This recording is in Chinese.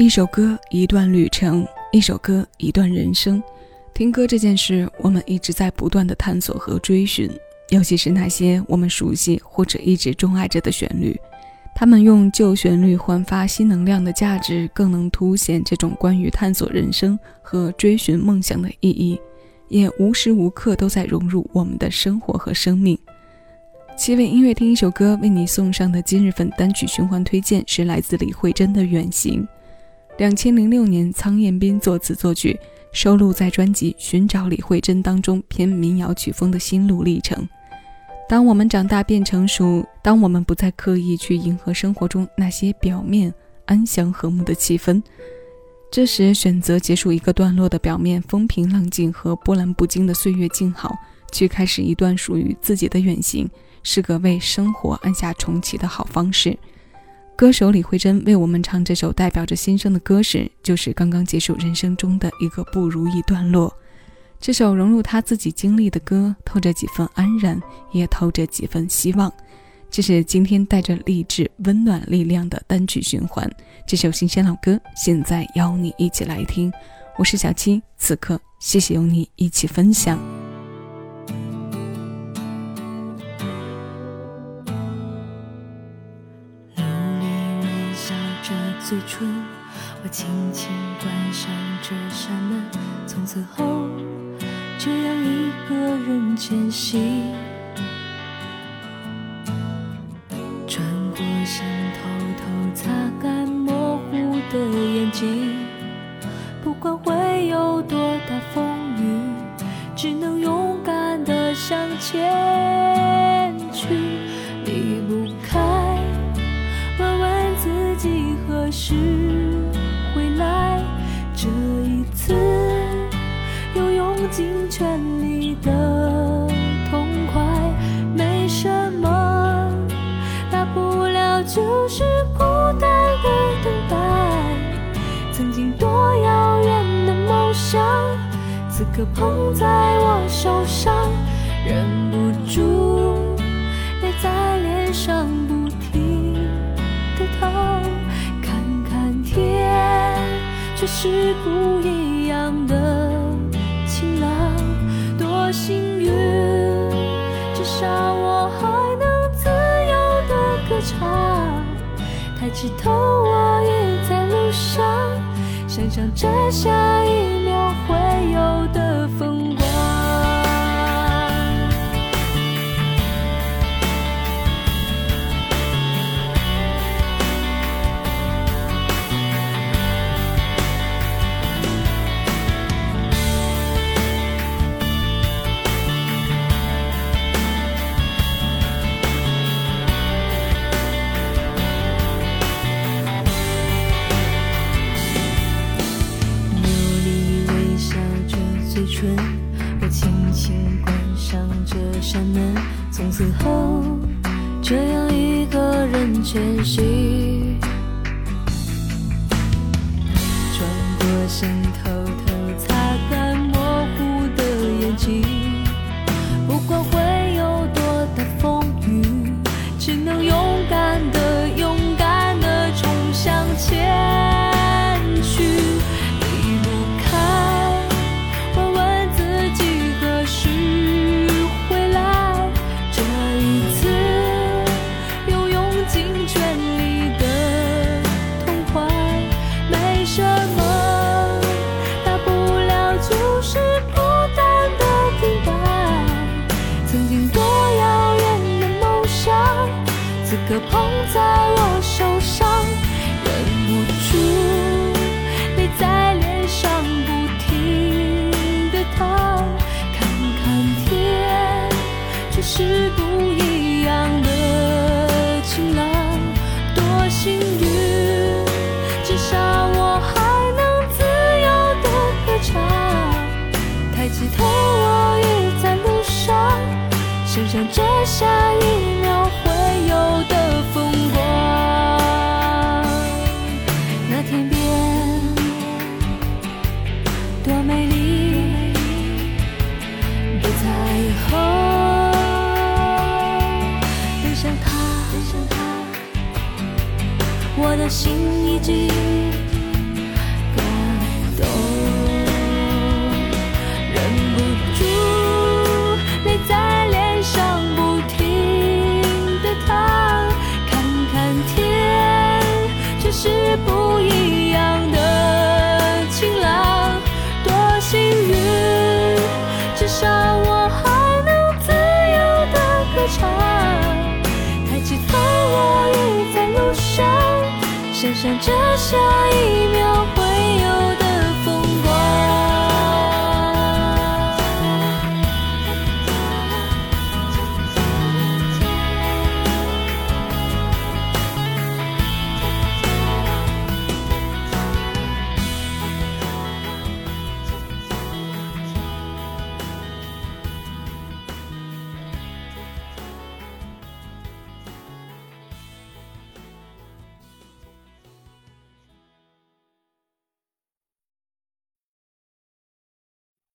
一首歌，一段旅程；一首歌，一段人生。听歌这件事，我们一直在不断的探索和追寻，尤其是那些我们熟悉或者一直钟爱着的旋律，他们用旧旋律焕发新能量的价值，更能凸显这种关于探索人生和追寻梦想的意义，也无时无刻都在融入我们的生活和生命。七位音乐听一首歌为你送上的今日份单曲循环推荐是来自李慧珍的《远行》。两千零六年，苍彦斌作词作曲，收录在专辑《寻找李慧珍》当中，偏民谣曲风的心路历程。当我们长大变成熟，当我们不再刻意去迎合生活中那些表面安详和睦的气氛，这时选择结束一个段落的表面风平浪静和波澜不惊的岁月静好，去开始一段属于自己的远行，是个为生活按下重启的好方式。歌手李慧珍为我们唱这首代表着新生的歌时，就是刚刚结束人生中的一个不如意段落。这首融入她自己经历的歌，透着几分安然，也透着几分希望。这是今天带着励志、温暖力量的单曲循环。这首新鲜老歌，现在邀你一起来听。我是小七，此刻谢谢有你一起分享。我轻轻关上这扇门，从此后，这样一个人前行，转过身，偷偷擦干模糊的眼睛，不管会有多大风雨，只能勇敢地向前去，尽全力的痛快，没什么大不了，就是孤单的等待。曾经多遥远的梦想，此刻捧在我手上，忍不住泪在脸上不停的淌。看看天却是不一样的唱。抬起头，我也在路上，想象着下一秒会有的风我轻轻关上这扇门，从此后，这样一个人前行，转过身，此刻捧在我手上，忍不住泪在脸上不停的淌。看看天，却是不一样的晴朗。多幸运，至少我还能自由的歌唱。抬起头，我已在路上，想象天边多美丽的彩虹，奔向它，我的心已经。下，我还能自由的歌唱，抬起头，我已在路上，想象着下一秒。